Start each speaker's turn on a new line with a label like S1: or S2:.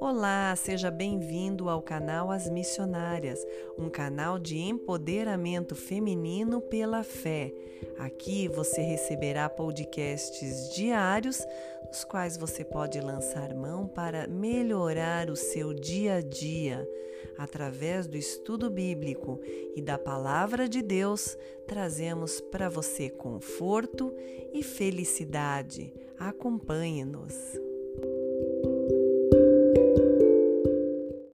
S1: Olá, seja bem-vindo ao canal As Missionárias, um canal de empoderamento feminino pela fé. Aqui você receberá podcasts diários, nos quais você pode lançar mão para melhorar o seu dia a dia. Através do estudo bíblico e da palavra de Deus, trazemos para você conforto e felicidade. Acompanhe-nos.